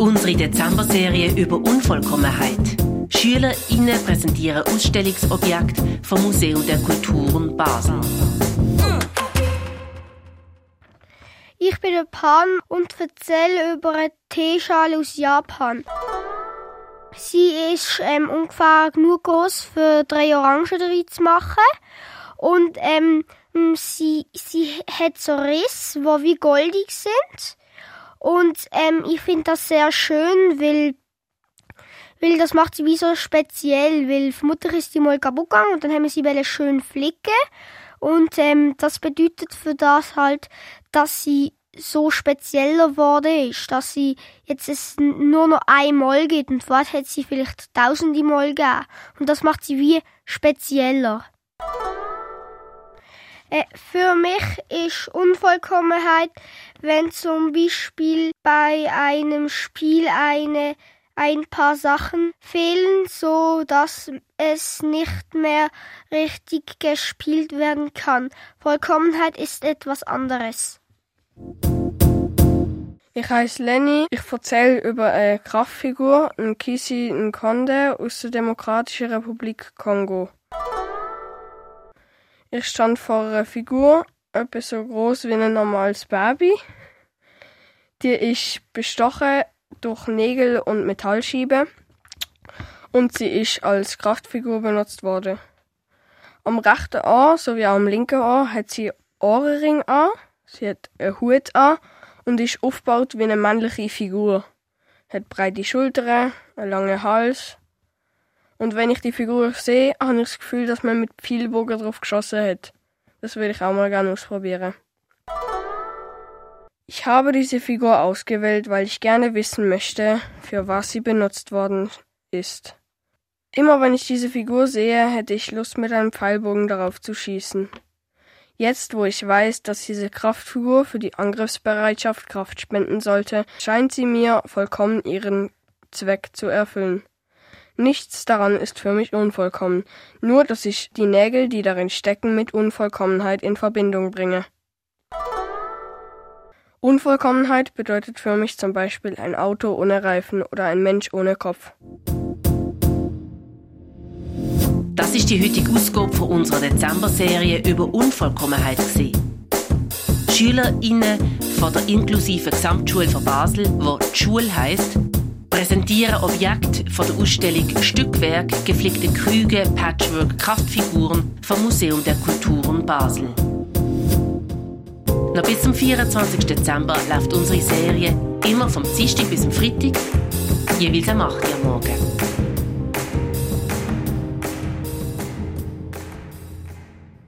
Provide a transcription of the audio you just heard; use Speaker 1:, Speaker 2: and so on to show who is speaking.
Speaker 1: Unsere Dezember-Serie über Unvollkommenheit. SchülerInnen präsentieren Ausstellungsobjekte vom Museum der Kulturen Basel.
Speaker 2: Ich bin der Pan und erzähle über eine Teeschale aus Japan. Sie ist ähm, ungefähr genug groß für drei Orangen drin zu machen. Und ähm, sie, sie hat so Risse, die wie goldig sind. Und ähm, ich finde das sehr schön, weil, weil das macht sie wie so speziell, weil vermutlich ist die mal kaputt gegangen und dann haben wir sie schön flicken. Und ähm, das bedeutet für das halt, dass sie so spezieller geworden ist, dass sie jetzt es nur noch einmal gibt und vorher hat sie vielleicht tausende Mal gegeben. Und das macht sie wie spezieller. Äh, für mich ist Unvollkommenheit, wenn zum Beispiel bei einem Spiel eine ein paar Sachen fehlen, so dass es nicht mehr richtig gespielt werden kann. Vollkommenheit ist etwas anderes.
Speaker 3: Ich heiße Lenny. Ich erzähle über eine Kraftfigur, ein Kisi Nkonde aus der Demokratischen Republik Kongo. Ich stand vor einer Figur, etwa so groß wie ein normales Baby. Die ist bestochen durch Nägel und Metallschiebe und sie ist als Kraftfigur benutzt worden. Am rechten Ohr sowie am linken Ohr hat sie Ohrenring an Sie hat einen Hut an und ist aufgebaut wie eine männliche Figur. Hat breite Schultern, einen langen Hals. Und wenn ich die Figur sehe, habe ich das Gefühl, dass man mit viel Bogen drauf geschossen hat. Das würde ich auch mal gerne ausprobieren. Ich habe diese Figur ausgewählt, weil ich gerne wissen möchte, für was sie benutzt worden ist. Immer wenn ich diese Figur sehe, hätte ich Lust, mit einem Pfeilbogen darauf zu schießen. Jetzt, wo ich weiß, dass diese Kraftfigur für die Angriffsbereitschaft Kraft spenden sollte, scheint sie mir vollkommen ihren Zweck zu erfüllen. Nichts daran ist für mich unvollkommen, nur dass ich die Nägel, die darin stecken, mit Unvollkommenheit in Verbindung bringe. Unvollkommenheit bedeutet für mich zum Beispiel ein Auto ohne Reifen oder ein Mensch ohne Kopf.
Speaker 1: Das ist die heutige Ausgabe von unserer Dezember-Serie über Unvollkommenheit. SchülerInnen von der inklusiven Gesamtschule von Basel, wo die Schule heisst, präsentieren Objekte von der Ausstellung Stückwerk, geflickte Krüge, Patchwork, Kraftfiguren vom Museum der Kulturen Basel. Noch bis zum 24. Dezember läuft unsere Serie immer vom Dienstag bis zum Freitag, jeweils am 8. Uhr morgen.